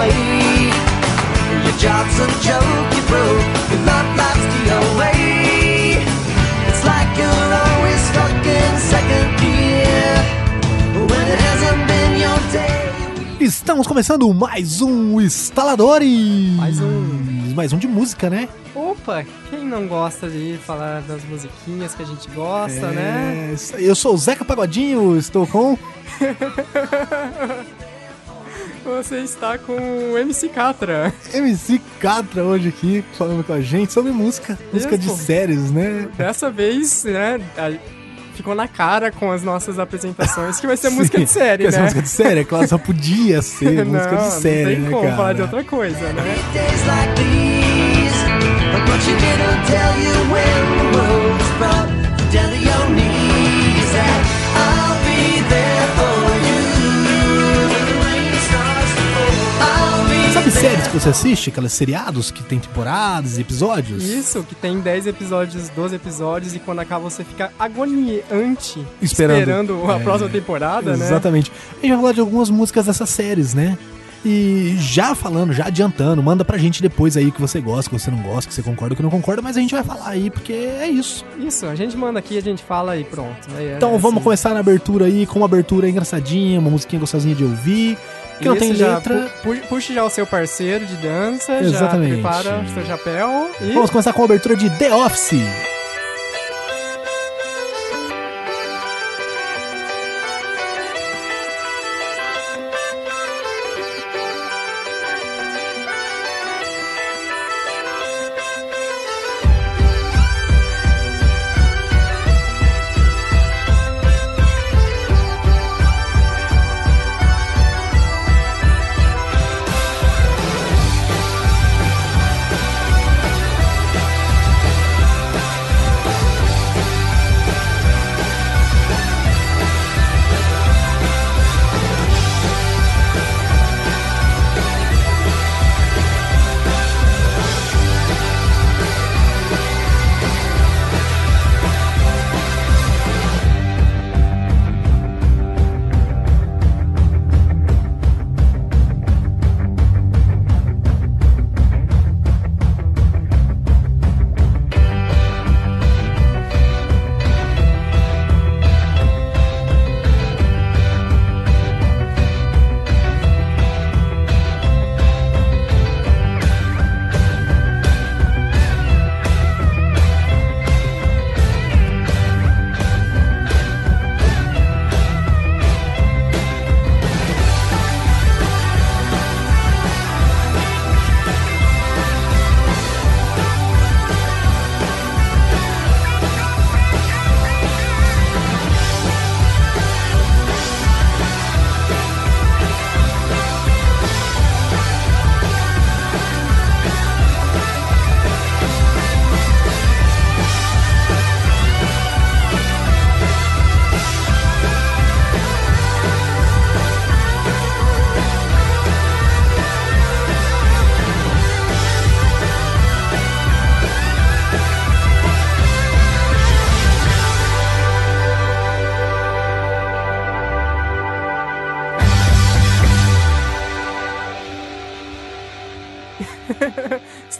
way. Your job's a joke, you broke. Your love life's the away. It's like you're always stuck in second gear when it hasn't been your day. Estamos começando mais um Instaladores! Mais um. Mais um de música, né? Opa, quem não gosta de falar das musiquinhas que a gente gosta, né? É, Eu sou o Zeca Pagodinho, estou com. Você está com o MC Catra. MC Catra hoje aqui, falando com a gente sobre música. Música de séries, né? Dessa vez, né, a- ficou na cara com as nossas apresentações que vai ser música de série, né? música de série, é claro, só podia ser música de série, não tem né, como cara? falar de outra coisa, né? Days like these, Sabe séries que você assiste? Aqueles seriados que tem temporadas e episódios? Isso, que tem 10 episódios, 12 episódios, e quando acaba você fica agoniante Esperando. a É, próxima temporada, né? Exatamente. A gente vai falar de algumas músicas dessas séries, né? E já falando, já adiantando, manda pra gente depois aí que você gosta, que você não gosta, que você concorda, que não concorda, mas a gente vai falar aí, porque é isso. Isso, a gente manda aqui, a gente fala e pronto. né? Então É vamos assim. começar na abertura aí, com uma abertura engraçadinha, uma musiquinha gostosinha de ouvir, que não tem já letra. pu- pu- Puxe já o seu parceiro de dança, Exatamente. já prepara o seu chapéu e... Vamos começar com a abertura de The Office.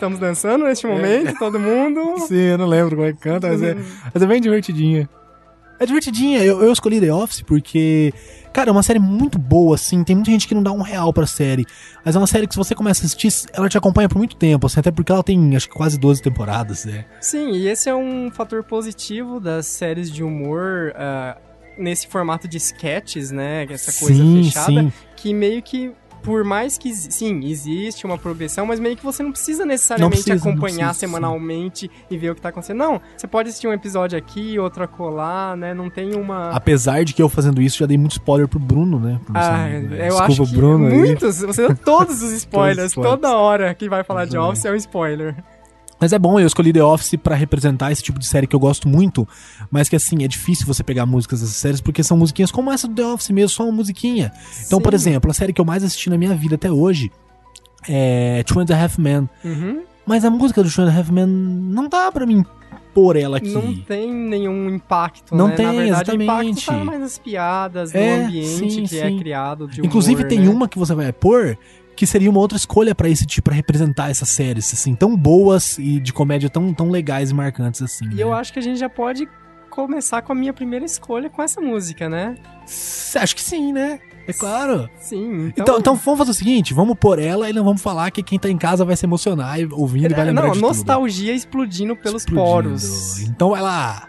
Estamos dançando neste momento, todo mundo. Sim, eu não lembro como é que canta, mas é, mas é bem divertidinha. É divertidinha, eu, eu escolhi The Office porque, cara, é uma série muito boa, assim. Tem muita gente que não dá um real pra série. Mas é uma série que, se você começa a assistir, ela te acompanha por muito tempo, assim, até porque ela tem, acho que quase 12 temporadas, né? Sim, e esse é um fator positivo das séries de humor ah, nesse formato de sketches, né? Essa coisa Sim, fechada, sim. que meio que por mais que, sim, existe uma progressão, mas meio que você não precisa necessariamente Não precisa, acompanhar precisa, semanalmente e ver o que tá acontecendo. Não, você pode assistir um episódio aqui, outro acolá, né? Não tem uma... Apesar de que eu fazendo isso já dei muito spoiler pro Bruno, né? Pro Ah, Luciano, né? eu Desculpa, acho que Bruno. aí. muitos, você deu todos os spoilers, spoilers. toda hora que vai falar de. Office é um spoiler. Mas é bom, eu escolhi The Office pra representar esse tipo de série que eu gosto muito, mas que assim, é difícil você pegar músicas dessas séries porque são musiquinhas como essa do The Office mesmo, só uma musiquinha. Então, por Sim. exemplo, a série que eu mais assisti na minha vida até hoje é Two and a Half Men. Uhum. Mas a música do Two and a Half Men não dá pra mim pôr ela aqui. Não tem nenhum impacto, Não né? tem, Na verdade, o exatamente. impacto tá mais nas piadas, É, no ambiente sim, que é sim. criado de Inclusive humor, tem né? uma que você vai pôr que seria uma outra escolha pra esse tipo, pra representar essas séries, assim, tão boas e de comédia tão, tão legais e marcantes assim. E eu acho que a gente já pode começar com a minha primeira escolha com essa música, né? acho. Que sim, né? É claro. Sim. Então, então vamos fazer o seguinte, vamos pôr ela e não vamos falar que quem tá em casa vai se emocionar e ouvindo e vai lembrar É, não, de tudo. nostalgia explodindo pelos Explodindo. poros. Então vai lá.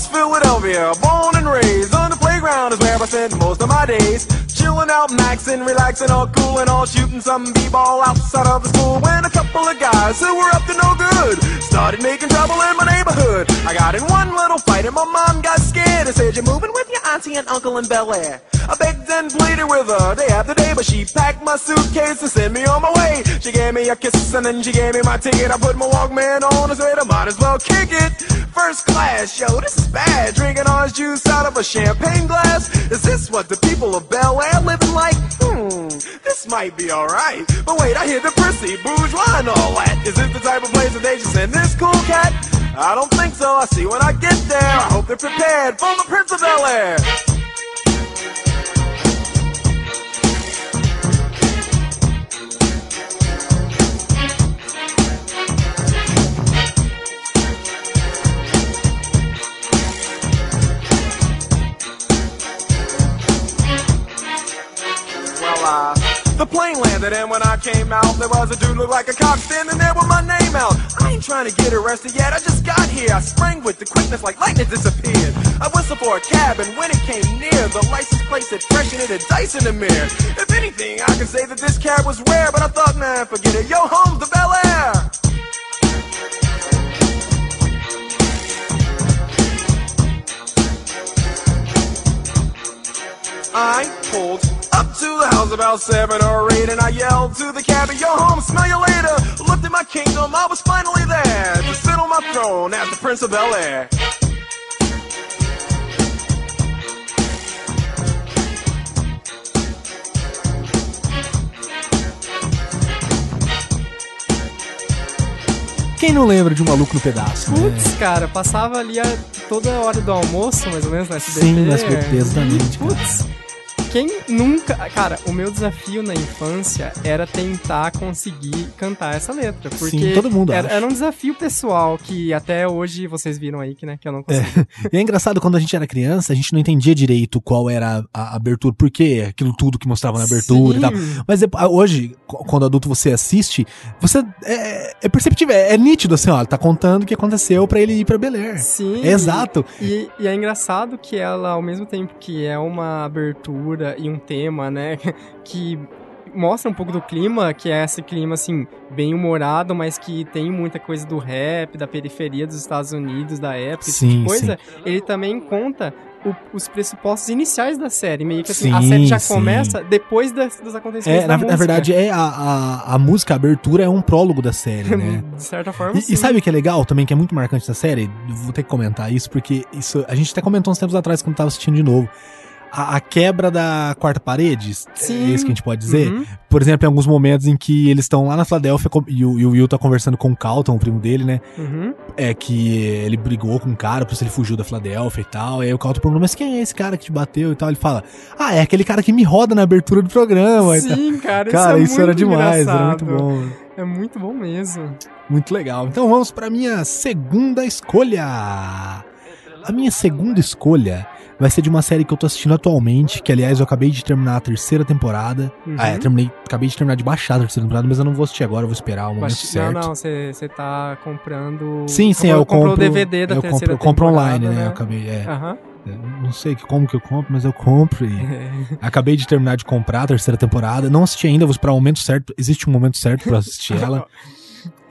West Philadelphia, born and raised on the playground is where I spent most of my days. Chilling out, maxing, relaxing, all cool and all shooting some b-ball outside of the school. When a couple of guys who were up to no good started making trouble in my neighborhood. I got in one little fight and my mom got scared and said, "You're moving with your auntie and uncle in Bel Air." I begged and pleaded with her day after day, but she packed my suitcase and sent me on my way. She gave me a kiss and then she gave me my ticket. I put my Walkman on and said I might as well kick it. First class, yo, this is bad. Drinking orange juice out of a champagne glass. Is this what the people of Bel Air living like? Hmm, this might be alright. But wait, I hear the prissy, bourgeois and all that. Is this the type of place that they just send this cool cat? I don't think so. I see when I get there. I hope they're prepared for the Prince of Bel Air. Was a dude look like a cop standing there with my name out. I ain't trying to get arrested yet, I just got here. I sprang with the quickness like lightning disappeared. I whistled for a cab, and when it came near, the license plate said fresh and it had dice in the mirror. If anything, I can say that this cab was rare, but I thought, man, forget it. Yo, home's the Bel Air. I pulled up to the house about seven or eight, and I yelled to the cabby, "Yo, home, smell you later." Looked at my kingdom, I was finally there to sit on my throne as the Prince of Bel Air. Quem não lembra de um maluco no pedaço, né? Putz, cara, passava ali a, toda hora do almoço, mais ou menos, no SBT. Sim, no SBT, exatamente, cara. Putz, quem nunca... Cara, o meu desafio na infância era tentar conseguir cantar essa letra. Porque Sim, todo mundo era, era um desafio pessoal que até hoje vocês viram aí que, né, que eu não consegui. E é engraçado, quando a gente era criança, a gente não entendia direito qual era a, a abertura, por quê, aquilo tudo que mostrava na abertura e tal. Sim. Mas hoje, quando adulto você assiste, você é, é perceptível, é, é nítido assim, ó, tá contando o que aconteceu pra ele ir pra Bel Air. Sim. É exato. E, e é engraçado que ela, ao mesmo tempo que é uma abertura e um tema, né, que mostra um pouco do clima, que é esse clima, assim, bem humorado, mas que tem muita coisa do rap, da periferia dos Estados Unidos, da época, tipo Sim, de coisa, ele também conta o- os pressupostos iniciais da série, meio que assim, a Sim, série já sim. começa depois das- dos acontecimentos É, na, na verdade, é a, a, a música, a abertura é um prólogo da série, né? de certa forma, E, sim. e sabe o que é legal também, que é muito marcante da série? Vou ter que comentar isso, porque isso a gente até comentou uns tempos atrás quando tava assistindo de novo. A, a quebra da quarta parede, Sim. é isso que a gente pode dizer. Uhum. Por exemplo, em alguns momentos em que eles estão lá na Filadélfia com- e o, e o Will tá conversando com o Calton, o primo dele, né? Uhum. É que ele brigou com um cara, por isso ele fugiu da Filadélfia e tal. E aí o Calton perguntou, mas quem é esse cara que te bateu e tal? Ele fala, ah, é aquele cara que me roda na abertura do programa. e tal. Sim, cara, Cara, isso, é isso era demais, era muito engraçado. bom. É muito bom mesmo. Muito legal. Então vamos para minha segunda escolha. A minha segunda escolha vai ser de uma série que eu tô assistindo atualmente, que aliás eu acabei de terminar a terceira temporada. Uhum. Ah, é, terminei, acabei de terminar de baixar a terceira temporada, mas eu não vou assistir agora, eu vou esperar o momento certo. Não, não, você tá comprando. Sim, sim, é, eu, compro. o DVD da eu terceira compro, eu compro online, né? né? Eu acabei, é. Uhum. Não sei como que eu compro, mas eu compro e acabei de terminar de comprar a terceira temporada. Não assisti ainda, vou esperar o momento certo. Existe um momento certo para assistir ela.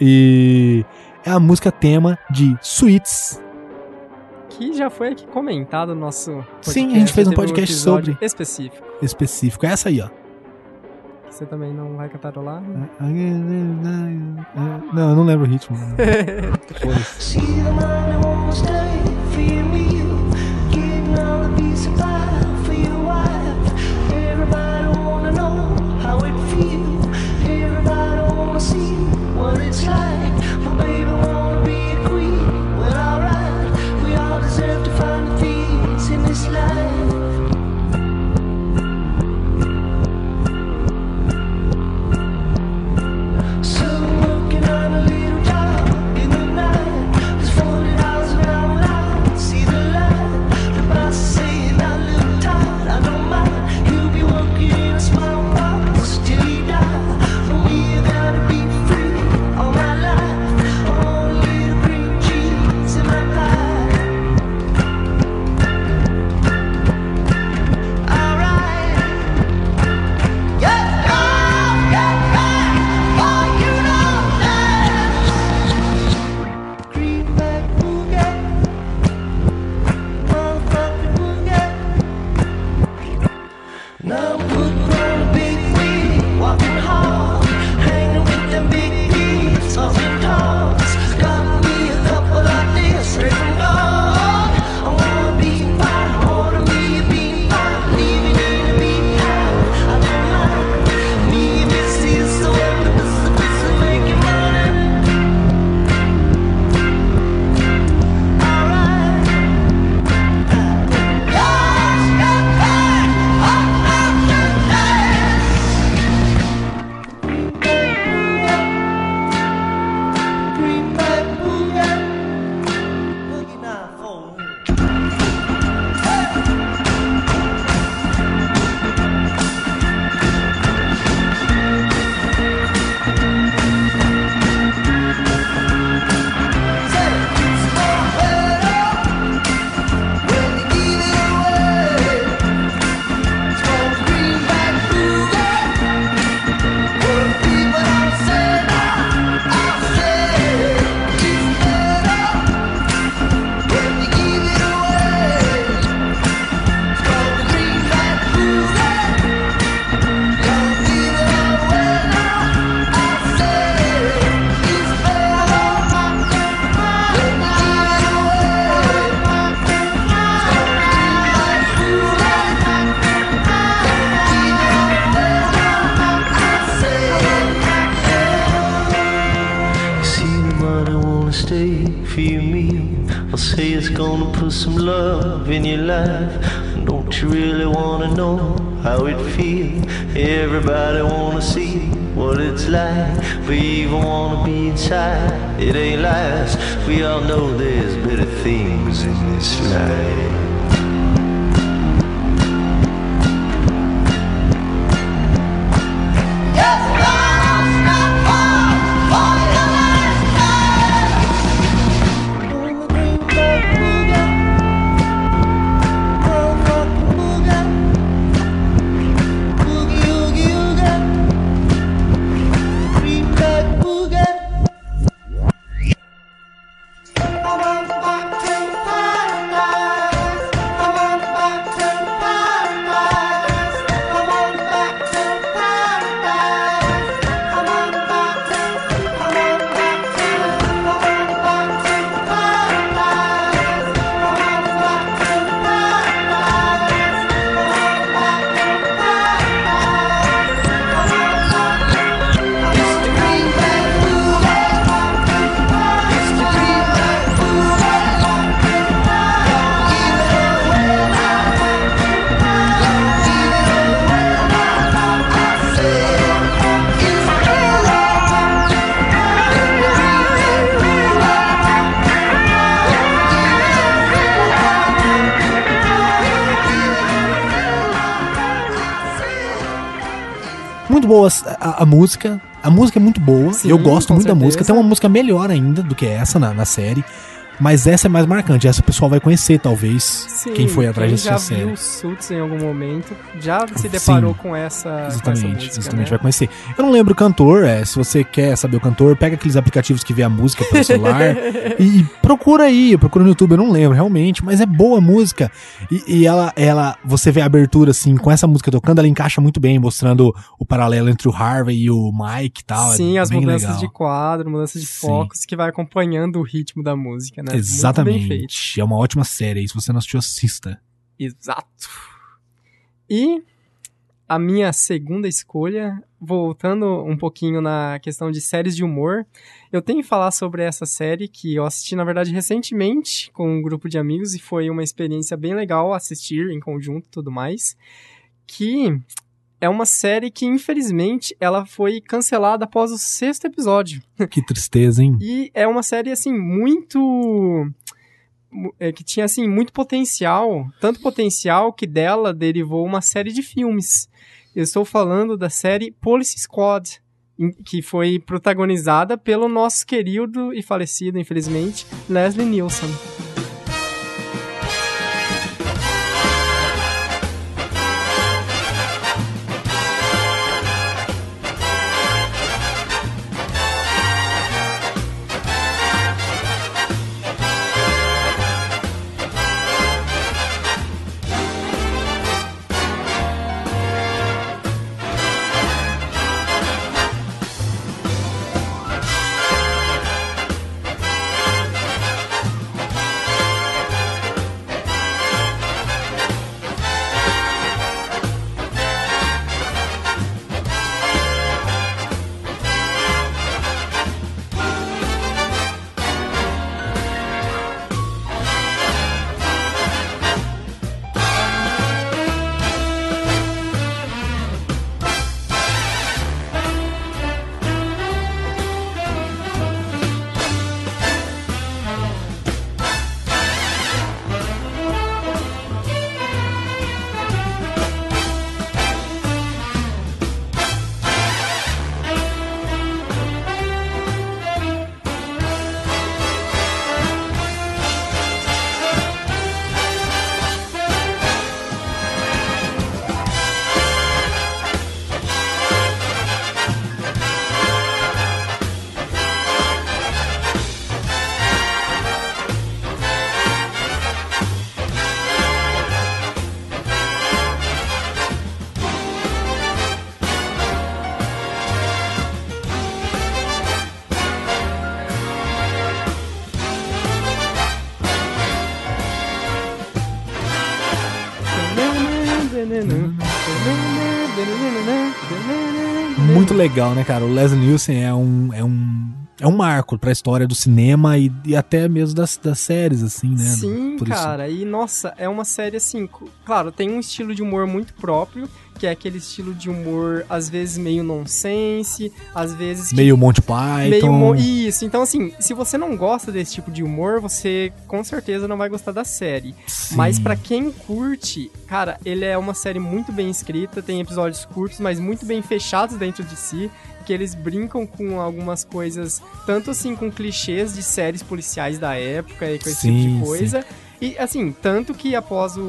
E é a música tema de Suites que já foi aqui comentado no nosso podcast. Sim, a gente fez um podcast um sobre. Específico. Específico. É essa aí, ó. Você também não vai cantarolar? Né? Não, eu não lembro o ritmo. Foda-se. In your life. Don't you really wanna know how it feels? Everybody wanna see what it's like. We even wanna be inside. It ain't lies. We all know there's better things in this life. a, a música, a música é muito boa, Sim, eu gosto muito certeza. da música. Tem uma música melhor ainda do que essa na, na série. Mas essa é mais marcante, essa o pessoal vai conhecer, talvez. Sim, quem foi atrás quem já série. viu Suits em algum momento, já se deparou com essa, com essa Exatamente, música, exatamente, né? vai conhecer. Eu não lembro o cantor, é, se você quer saber o cantor, pega aqueles aplicativos que vê a música pelo celular e, e procura aí, procura no YouTube, eu não lembro realmente, mas é boa a música. E, e ela, ela, você vê a abertura assim, com essa música tocando, ela encaixa muito bem, mostrando o paralelo entre o Harvey e o Mike e tal. Sim, é as mudanças legal. de quadro, mudanças de Sim. focos que vai acompanhando o ritmo da música, né? Exatamente. É uma ótima série. E se você não assistiu, assista. Exato. E a minha segunda escolha, voltando um pouquinho na questão de séries de humor, eu tenho que falar sobre essa série que eu assisti, na verdade, recentemente com um grupo de amigos e foi uma experiência bem legal assistir em conjunto e tudo mais, que é uma série que, infelizmente, ela foi cancelada após o sexto episódio. Que tristeza, hein? E é uma série, assim, muito. É, que tinha, assim, muito potencial. Tanto potencial que dela derivou uma série de filmes. Eu estou falando da série Police Squad, que foi protagonizada pelo nosso querido e falecido, infelizmente, Leslie Nielsen. Legal, né, cara? O Leslie Nielsen é um, é um, é um marco pra história do cinema e, e até mesmo das, das séries, assim, né? Sim, Por isso- cara, e nossa, é uma série assim, claro, tem um estilo de humor muito próprio, que é aquele estilo de humor, às vezes meio nonsense, às vezes Meio Monty Python. Meio mo- Isso, então assim, se você não gosta desse tipo de humor, você com certeza não vai gostar da série. Sim. Mas pra quem curte, cara, ele é uma série muito bem escrita, tem episódios curtos, mas muito bem fechados dentro de si, que eles brincam com algumas coisas, tanto assim com clichês de séries policiais da época e com esse Sim, tipo de coisa. E assim, tanto que após o,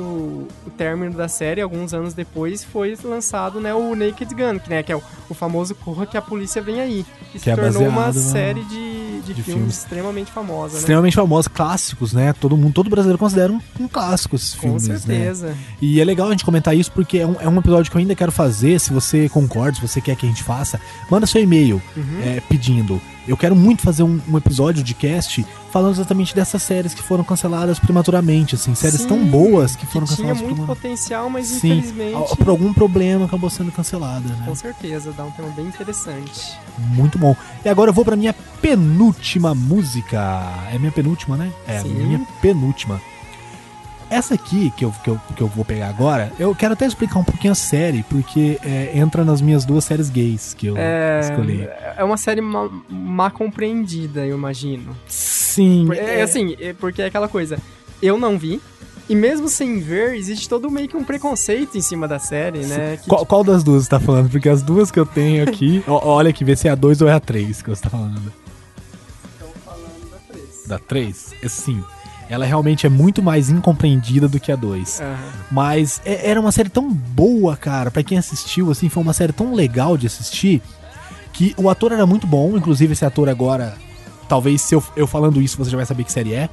o término da série, alguns anos depois, foi lançado né, o Naked Gun, que, né, que é o, o famoso Corra que a polícia vem aí. Que, se é tornou uma no- série de, de, de filmes, filmes. extremamente famosa, né? Extremamente famosos, clássicos, né? Todo mundo, todo brasileiro considera um, um clássico esses Com filmes, né? certeza. E é legal a gente comentar isso porque é um, é um episódio que eu ainda quero fazer. Se você concorda, se você quer que a gente faça, manda seu e-mail Uhum. é, pedindo. Eu quero muito fazer um, um episódio de cast falando exatamente dessas séries que foram canceladas prematuramente, assim, séries Sim, tão boas que foram que tinha canceladas muito prematuramente. potencial, mas Sim, infelizmente. por algum problema acabou sendo cancelada, né? Com certeza, dá um tema bem interessante. Muito bom. E agora eu vou pra minha penúltima música. É minha penúltima, né? É a Sim. minha penúltima. Essa aqui, que eu, que, eu, que eu vou pegar agora, eu quero até explicar um pouquinho a série, porque é, entra nas minhas duas séries gays que eu escolhi. É, é uma série má, má compreendida, eu imagino. Sim. Por- É, assim, é porque é aquela coisa. Eu não vi. E mesmo sem ver, existe todo meio que um preconceito em cima da série, né? Que, Qual, qual das duas você tá falando? Porque as duas que eu tenho aqui. olha aqui, vê se é a 2 ou é a 3 que você tá falando. Estou falando da três. Da 3? É sim. Ela realmente é muito mais incompreendida do que a 2. Aham. Mas é- era uma série tão boa, cara, pra quem assistiu, assim, foi uma série tão legal de assistir, que o ator era muito bom, inclusive esse ator agora, talvez se eu, eu falando isso você já vai saber que série é.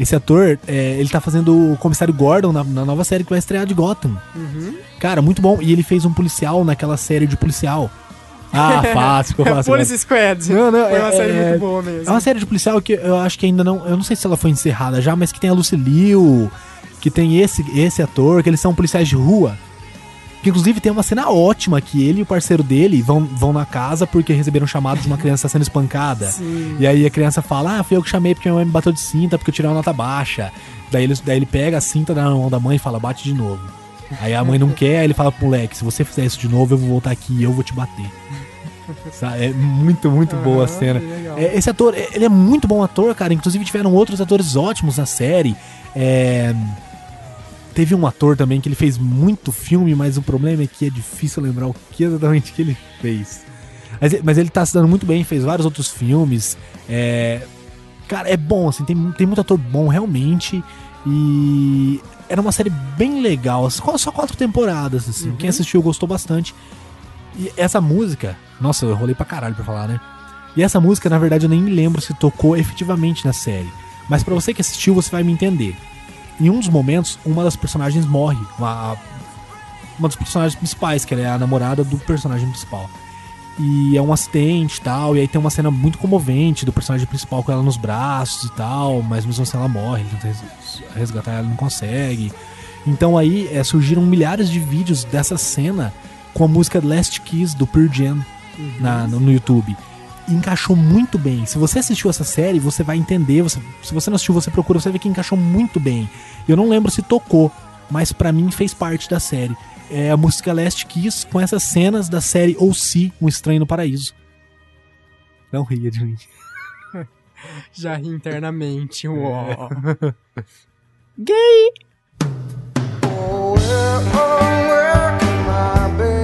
Esse ator, é, ele tá fazendo o comissário Gordon na, na nova série que vai estrear de Gotham. Cara, muito bom. E ele fez um policial naquela série de policial. Ah, fácil, ficou fácil. Police Squad. Não, não, Foi uma é- série é- muito boa mesmo. É uma série de policial que eu acho que ainda não. Eu não sei se ela foi encerrada já, mas que tem a Lucy Liu, que tem esse, esse ator, que eles são policiais de rua. Que inclusive tem uma cena ótima que ele e o parceiro dele vão, vão na casa porque receberam um chamado de uma criança sendo espancada. Sim. E aí a criança fala: Ah, fui eu que chamei porque minha mãe me bateu de cinta porque eu tirei uma nota baixa. Daí ele, daí ele pega a cinta na mão da mãe e fala: Bate de novo. Aí a mãe não quer, aí ele fala pro moleque: Se você fizer isso de novo, eu vou voltar aqui e eu vou te bater. Sabe? É muito, muito boa a Aham, cena. É, esse ator, é- ele é muito bom ator, cara. Inclusive tiveram outros atores ótimos na série. É, Teve um ator também que ele fez muito filme, mas o problema é que é difícil lembrar o que exatamente que ele fez. Mas, mas ele tá se dando muito bem, fez vários outros filmes. É, Cara, é bom, assim, tem, tem muito ator bom realmente. E era uma série bem legal. Só, só quatro temporadas, assim. Quem assistiu gostou bastante. E essa música, nossa, eu rolei pra caralho pra falar, né? E essa música, na verdade, eu nem me lembro se tocou efetivamente na série. Mas pra você que assistiu, você vai me entender. Em um dos momentos, uma das personagens morre. Uma, uma dos personagens principais, que ela é a namorada do personagem principal. E é um acidente e tal. E aí tem uma cena muito comovente do personagem principal com ela nos braços e tal. Mas mesmo assim ela morre, ele tenta res- resgatar ela, não consegue. Então aí é, surgiram milhares de vídeos dessa cena com a música Last Kiss do Pearl Jam na- no, no YouTube. E encaixou muito bem. Se você assistiu essa série, você vai entender. você- se você não assistiu, você procura, você vê que encaixou muito bem. Eu não lembro se tocou, mas pra mim fez parte da série. É a música Last Kiss com essas cenas da série O.C., Um Estranho no Paraíso. Não ria de mim. Já ri internamente. Uó. Oh, where, oh, where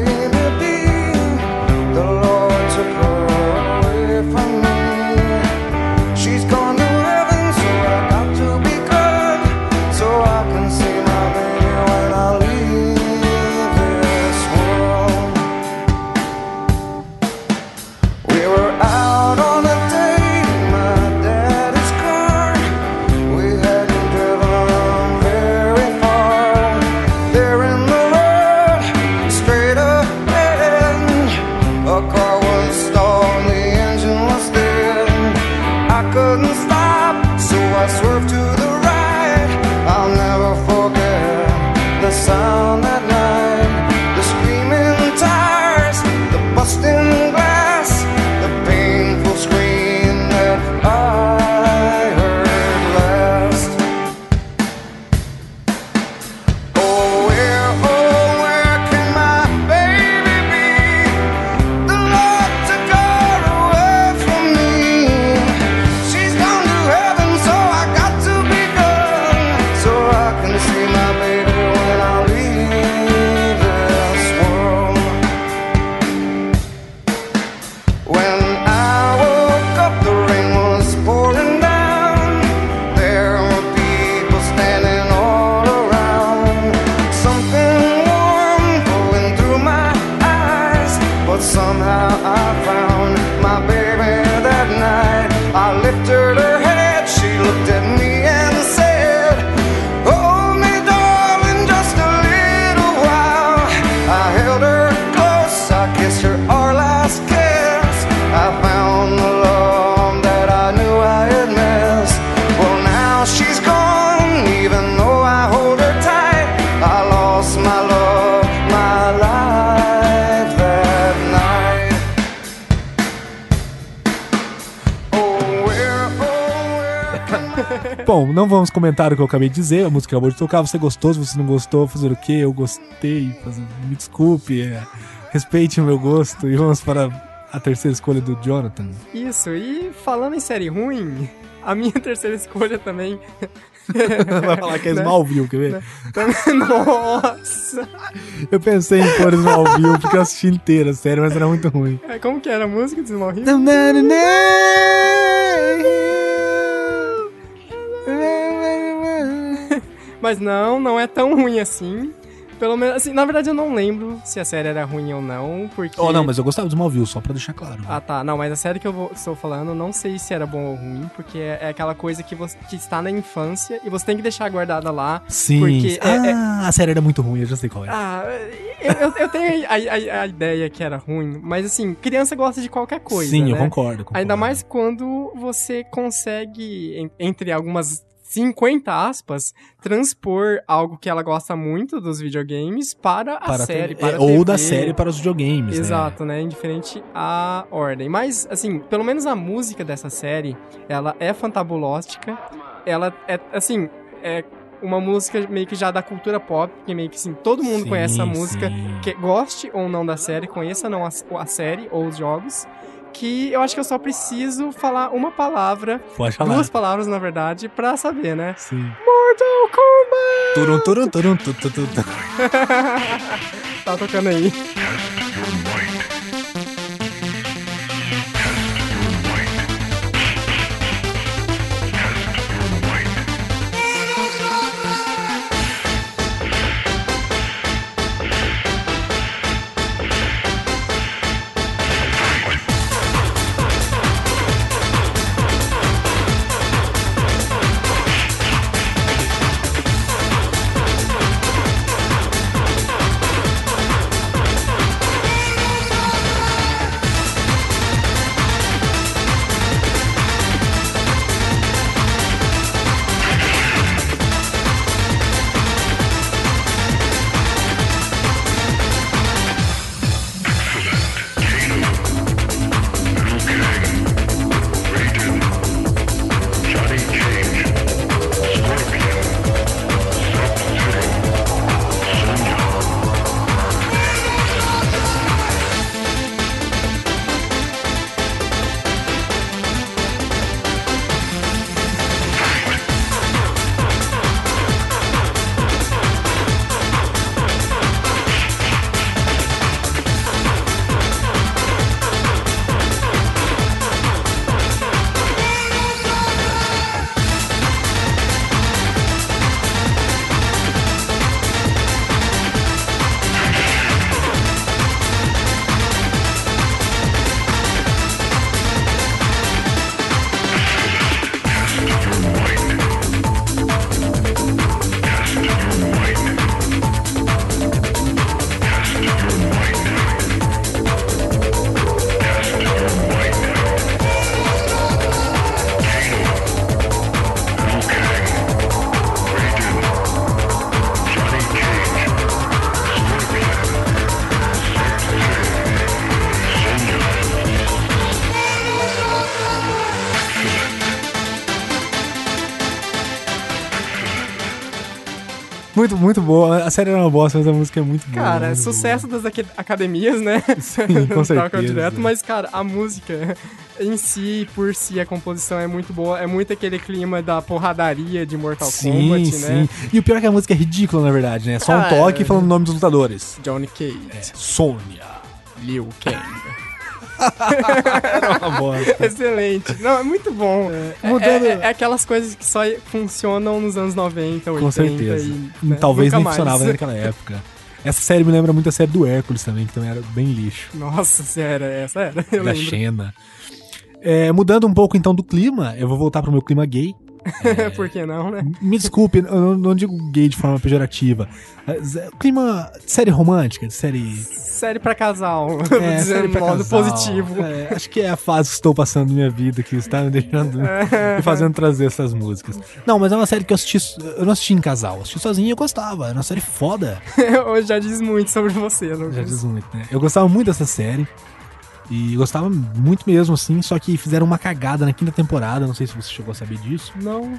não vamos comentar o que eu acabei de dizer. A música acabou de tocar. Você gostou? Se você não gostou, fazer o quê? Eu gostei. fazer- Me desculpe. é, Respeite o meu gosto. E vamos para a terceira escolha do Jonathan. Isso, e falando em série ruim, a minha terceira escolha também. Vai falar que é Smallville, quer ver? também nossa! Eu pensei em pôr Smallville porque eu assisti inteira, sério, mas era muito ruim. É, Como que era a música de Smallville? Mas não, não é tão ruim assim. Pelo menos, assim, na verdade eu não lembro se a série era ruim ou não, porque... Oh, não, mas eu gostava do Smallville, só pra deixar claro. Ah, tá. Não, mas a série que eu vou- estou falando, eu não sei se era bom ou ruim, porque é, é aquela coisa que, você, que está na infância e você tem que deixar guardada lá. Sim. Porque é- é- ah, a série era muito ruim, eu já sei qual é. Ah, eu, eu- eu tenho a, a- a ideia que era ruim, mas assim, criança gosta de qualquer coisa. Sim, eu né? concordo, concordo. Ainda mais quando você consegue, en- entre algumas 50 aspas, transpor algo que ela gosta muito dos videogames para a para série. TV, Para é, Ou da série para os videogames, né? Exato, né? Indiferente à ordem. Mas, assim, pelo menos a música dessa série, ela é fantabulóstica. Ela é, assim, é uma música meio que já da cultura pop, que meio que, assim, todo mundo Sim, conhece a música. sim. Que goste ou não da série, conheça ou não a, a série ou os jogos. Que eu acho que eu só preciso falar uma palavra, Pode falar. duas palavras, na verdade, pra saber, né? Sim. Mortal Kombat! Turum, turum, turum, tu, tu, tu, tu. tá tocando aí. Muito, muito boa. A série era uma bosta, mas a música é muito boa. Cara, muito sucesso das aque- academias, né? Sim, com certeza. direto, mas, cara, a música em si, por si, a composição é muito boa. É muito aquele clima da porradaria de Mortal Sim, Kombat, sim. né? E o pior é que a música é ridícula, na verdade, né? É Só um Ah, toque é. falando o nome dos lutadores. Johnny Cage, É, Sônia. Liu Kang. Era uma bosta. Excelente. Não, é muito bom. É, Mudando- é- é aquelas coisas que só funcionam nos anos 90, 80 Com certeza. e... né, Talvez nunca nem mais. funcionava naquela época. Essa série me lembra muito a série do Hércules também, que também era bem lixo. Nossa, se era essa, era. Eu da lembro. Xena. É, mudando um pouco então do clima, eu vou voltar pro meu clima gay. Por que não, né? Me desculpe, eu não, não digo gay de forma pejorativa. É, Clima de série romântica, de série. Série pra casal. É, série pra modo casal. positivo. É, acho que é a fase que estou passando na minha vida que está me deixando. me fazendo trazer essas músicas. Não, mas é uma série que eu assisti. Eu não assisti em casal, eu assisti sozinho e eu gostava. Era uma série foda. Hoje já diz muito sobre você, Lucas. Já diz muito, né? Eu gostava muito dessa série. E gostava muito mesmo, assim. Só que fizeram uma cagada na quinta temporada. Não sei se você chegou a saber disso. Não.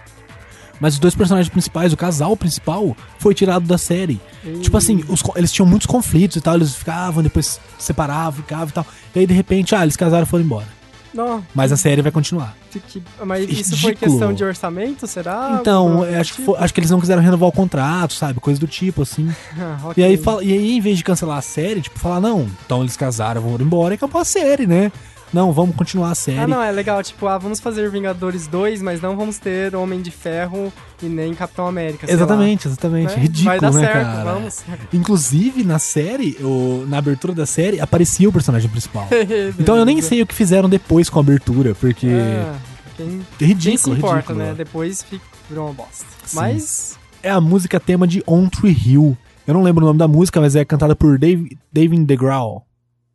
Mas os dois personagens principais, o casal principal, foi tirado da série. Tipo assim, os eles tinham muitos conflitos e tal. Eles ficavam, depois separavam, ficavam e tal. E aí, de repente, ah, eles casaram e foram embora. Não. Mas a série vai continuar. Que- mas isso foi Ridículo. questão de orçamento, será? Então, acho que, foi- acho que eles não quiseram renovar o contrato, sabe? Coisa do tipo, assim. Ah, E ok. aí, fala- e aí, em vez de cancelar a série, tipo, falar, não, então eles casaram, vão embora e acabou a série, né? Não, vamos continuar a série. Ah, não, é legal. Tipo, ah, vamos fazer Vingadores 2, mas não vamos ter Homem de Ferro e nem Capitão América. sei lá. Exatamente, exatamente. Né? Ridículo, Vai dar né, certo, cara? vamos. Inclusive, na série, o- na abertura da série, aparecia o personagem principal. Então eu nem sei o que fizeram depois com a abertura, porque Ah, quem, é quem ridículo, se importa, ridículo. né? Depois fica, virou uma bosta. Sim. Mas, É a música tema de On Tree Hill. Eu não lembro o nome da música, mas é cantada por Dave, David DeGraw.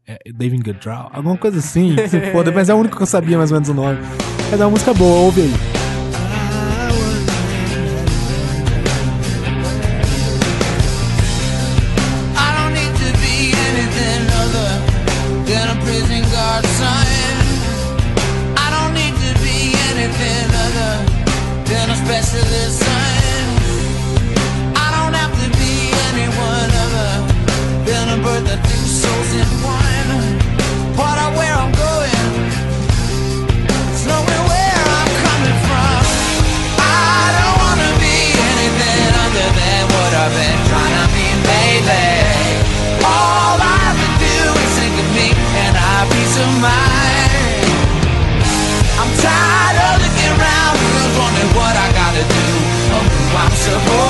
É, David DeGraw, alguma coisa assim, se foda, mas é o único que eu sabia mais ou menos o nome. Mas é uma música boa, ouve aí. Who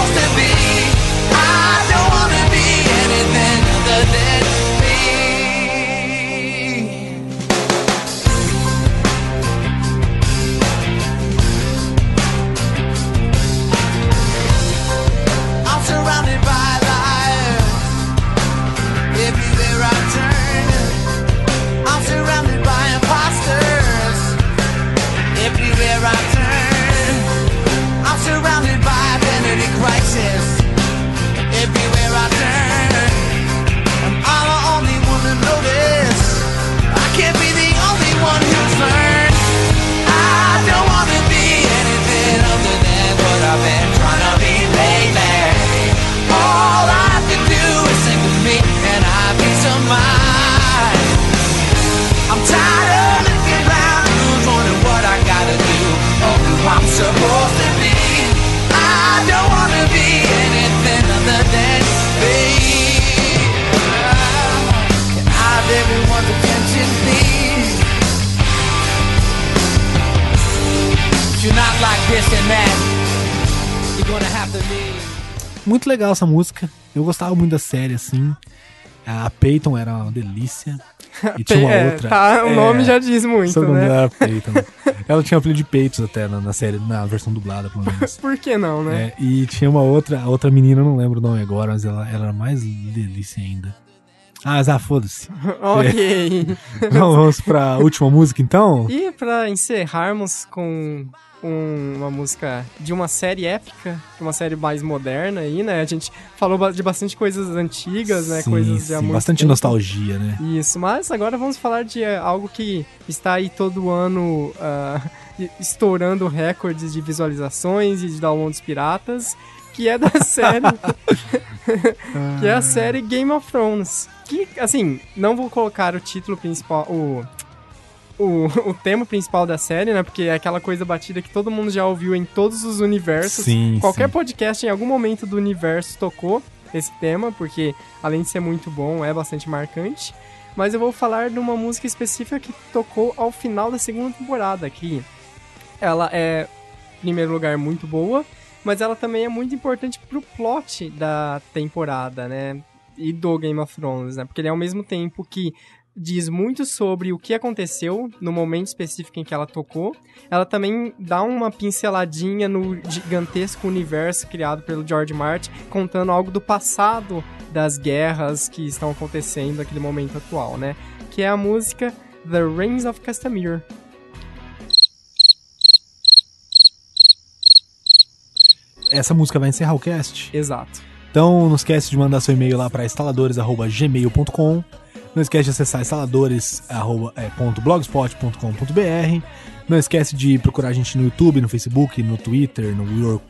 legal essa música. Eu gostava muito da série, assim. A Peyton era uma delícia. E tinha uma é, outra. tá, o é, nome já diz muito, né? era Peyton. Ela tinha um apelido de Peitos até na, na série, na versão dublada, pelo menos. Por que não, né? É, e tinha uma outra, a outra menina, não lembro o nome agora, mas ela, ela era mais delícia ainda. Ah, ah, foda-se. Ok. Então, vamos pra última música, então? E pra encerrarmos com um- uma música de uma série épica, uma série mais moderna aí, né? A gente falou de bastante coisas antigas, né? Sim, coisas de sim, muito bastante tempo. nostalgia, né? Isso, mas agora vamos falar de eh, algo que está aí todo ano ah, e- estourando recordes de visualizações e de downloads piratas, que é da série. que é a série Game of Thrones. Que, assim, não vou colocar o título principal. O, o, o tema principal da série, né? Porque é aquela coisa batida que todo mundo já ouviu em todos os universos. Sim, Qualquer sim. podcast em algum momento do universo tocou esse tema, porque além de ser muito bom, é bastante marcante. Mas eu vou falar de uma música específica que tocou ao final da segunda temporada, que ela é, em primeiro lugar, muito boa, mas ela também é muito importante pro plot da temporada, né? E do Game of Thrones, né? Porque ele é ao mesmo tempo que diz muito sobre o que aconteceu no momento específico em que ela tocou. Ela também dá uma pinceladinha no gigantesco universo criado pelo George Martin, contando algo do passado das guerras que estão acontecendo naquele momento atual, né? Que é a música The Reigns of Castamere. Essa música vai encerrar o cast. Exato. Então, não esquece de mandar seu e-mail lá para instaladores.gmail.com. Não esquece de acessar instaladores.blogspot.com.br. Não esquece de procurar a gente no YouTube, no Facebook, no Twitter, no,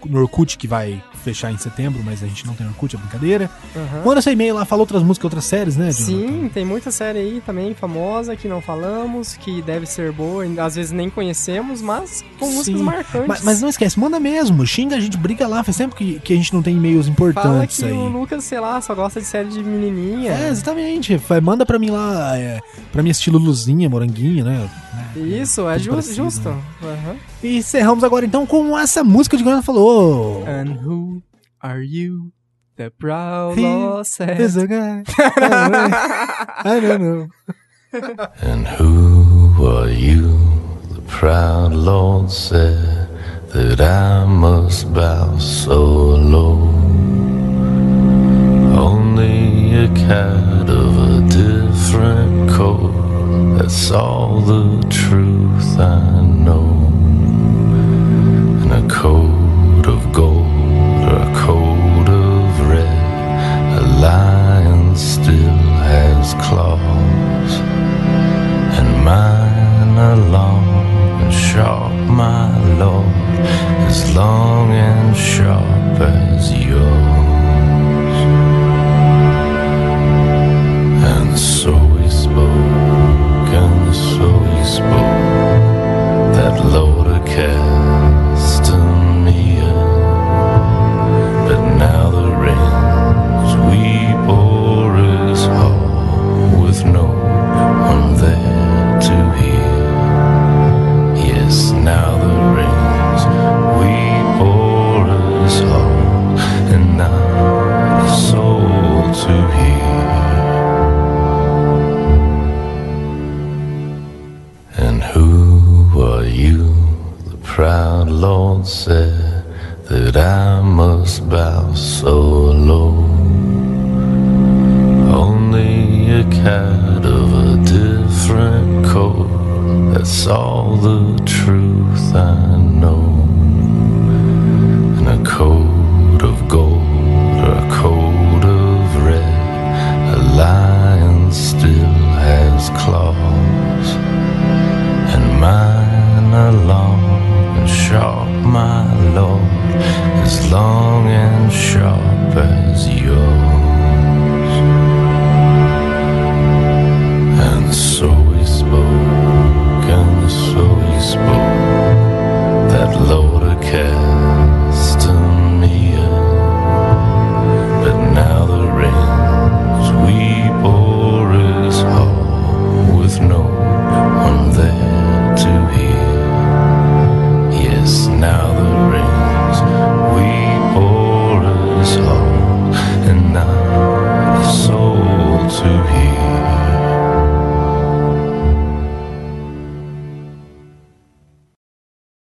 no Orkut, que vai fechar em setembro, mas a gente não tem Orkut, é brincadeira. Aham. Manda seu e-mail lá, fala outras músicas, outras séries, né, Jonathan? Sim, tem muita série aí também famosa que não falamos, que deve ser boa, às vezes nem conhecemos, mas com músicas Sim. marcantes. Mas, mas não esquece, manda mesmo, xinga a gente, briga lá, faz tempo que, que a gente não tem e-mails Fala importantes que aí. o Lucas, sei lá, só gosta de série de menininha. É, exatamente. Manda pra mim lá, é, pra mim estilo Luzinha, Moranguinho, né? Isso, é Tudo ju- parecido, justo. né? Aham. E encerramos agora então com essa música de Grana falou. And who are you? The proud lost Is a guy. I don't know. And who are you? The proud Lord said that I must bow so low. Only a cat of a. That's all the truth I know.